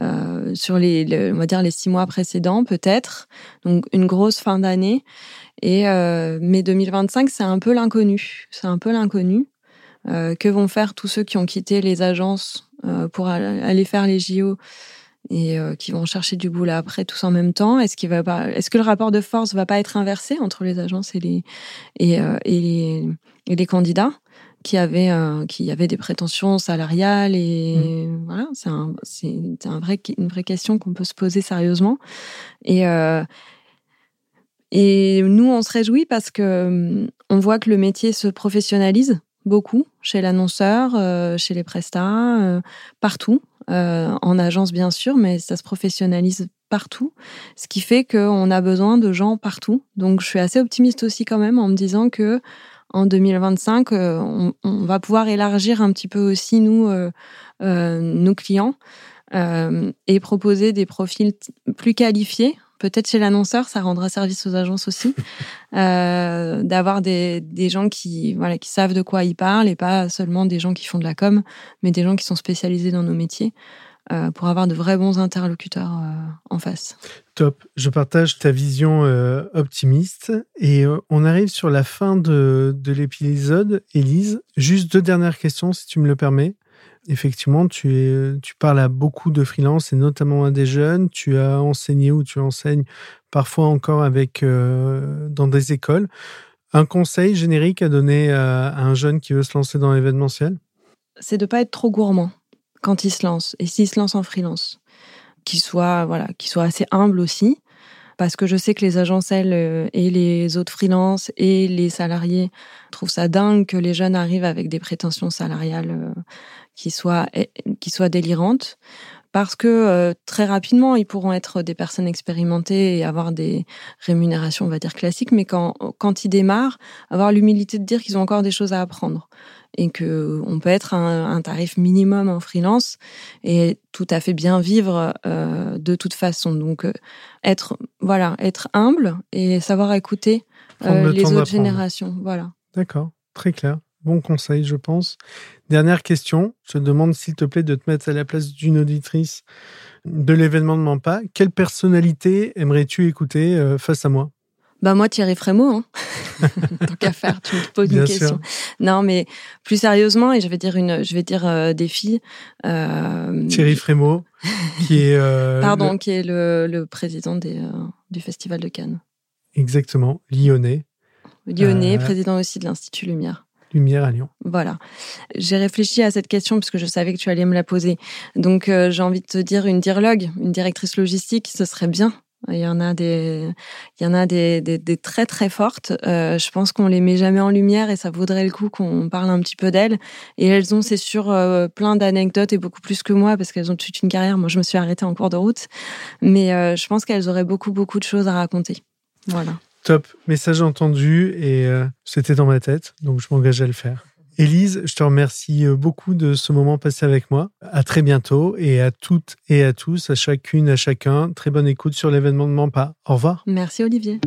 euh, sur les, on va dire les six mois précédents peut-être? Donc une grosse fin d'année. Et euh, mais 2025 c'est un peu l'inconnu. C'est un peu l'inconnu. Euh, que vont faire tous ceux qui ont quitté les agences euh, pour aller faire les JO et euh, qui vont chercher du boulot après tous en même temps? Est-ce qu'il va pas, est-ce que le rapport de force va pas être inversé entre les agences et les et, euh, et les, et les candidats qui avaient euh, qui avaient des prétentions salariales et mmh. voilà c'est un c'est un vrai une vraie question qu'on peut se poser sérieusement. Et et nous on se réjouit parce que on voit que le métier se professionnalise beaucoup chez l'annonceur, chez les prestats, partout. Euh, en agence bien sûr, mais ça se professionnalise partout, ce qui fait qu'on a besoin de gens partout. Donc je suis assez optimiste aussi quand même en me disant que en 2025, euh, on, on, va pouvoir élargir un petit peu aussi nous euh, nos clients et proposer des profils plus qualifiés peut-être chez l'annonceur, ça rendra service aux agences aussi, euh, d'avoir des, des gens qui voilà qui savent de quoi ils parlent et pas seulement des gens qui font de la com, mais des gens qui sont spécialisés dans nos métiers euh, pour avoir de vrais bons interlocuteurs euh, en face. Top, je partage ta vision optimiste et on arrive sur la fin de, de l'épisode. Élise, juste deux dernières questions si tu me le permets effectivement, tu, es, tu parles à beaucoup de freelance et notamment à des jeunes. Tu as enseigné ou tu enseignes parfois encore avec euh, dans des écoles. Un conseil générique à donner à, un jeune qui veut se lancer dans l'événementiel? C'est de ne pas être trop gourmand quand il se lance et s'il se lance en freelance. Qu'il soit, voilà, qu'il soit assez humble aussi parce que je sais que les agences, euh, et les autres freelances et les salariés trouvent ça dingue que les jeunes arrivent avec des prétentions salariales euh, qui soient, eh, qui soient délirantes parce que euh, très rapidement, ils pourront être des personnes expérimentées et avoir des rémunérations, on va dire, classiques, mais quand, quand ils démarrent, avoir l'humilité de dire qu'ils ont encore des choses à apprendre et que on peut être un, un tarif minimum en freelance et tout à fait bien vivre euh, de toute façon. Donc, euh, être, voilà, être humble et savoir écouter les autres générations. Voilà. D'accord, très clair. Bon conseil, je pense. Dernière question. Je te demande, s'il te plaît, de te mettre à la place d'une auditrice de l'événement de Mampa. Quelle personnalité aimerais-tu écouter euh, face à moi? Bah moi Thierry Frémaux, hein. tant qu'à faire, tu me poses une question. Non, mais plus sérieusement, et je vais dire une, je vais dire euh, des filles. Euh, Thierry Frémaux, qui est pardon, qui est le, le président des, du festival de Cannes. Exactement, lyonnais. Lyonnais, président aussi de l'Institut Lumière. Lumière à Lyon. Voilà. J'ai réfléchi à cette question parce que je savais que tu allais me la poser. Donc j'ai envie de te dire une dirlogue, une directrice logistique, ce serait bien il y en a des, il y en a des, très très fortes. Euh, je pense qu'on les met jamais en lumière et ça vaudrait le coup qu'on parle un petit peu d'elles. Et elles ont, c'est sûr, euh, plein d'anecdotes et beaucoup plus que moi parce qu'elles ont toute une carrière. Moi, je me suis arrêtée en cours de route, mais euh, je pense qu'elles auraient beaucoup beaucoup de choses à raconter. Voilà. Top, message entendu et c'était dans ma tête, donc je m'engage à le faire. Élise, je te remercie euh, beaucoup de ce moment passé avec moi. À très bientôt et à toutes et à tous, à chacune, à chacun, très bonne écoute sur l'événement de Mampa. Au revoir. Merci Olivier.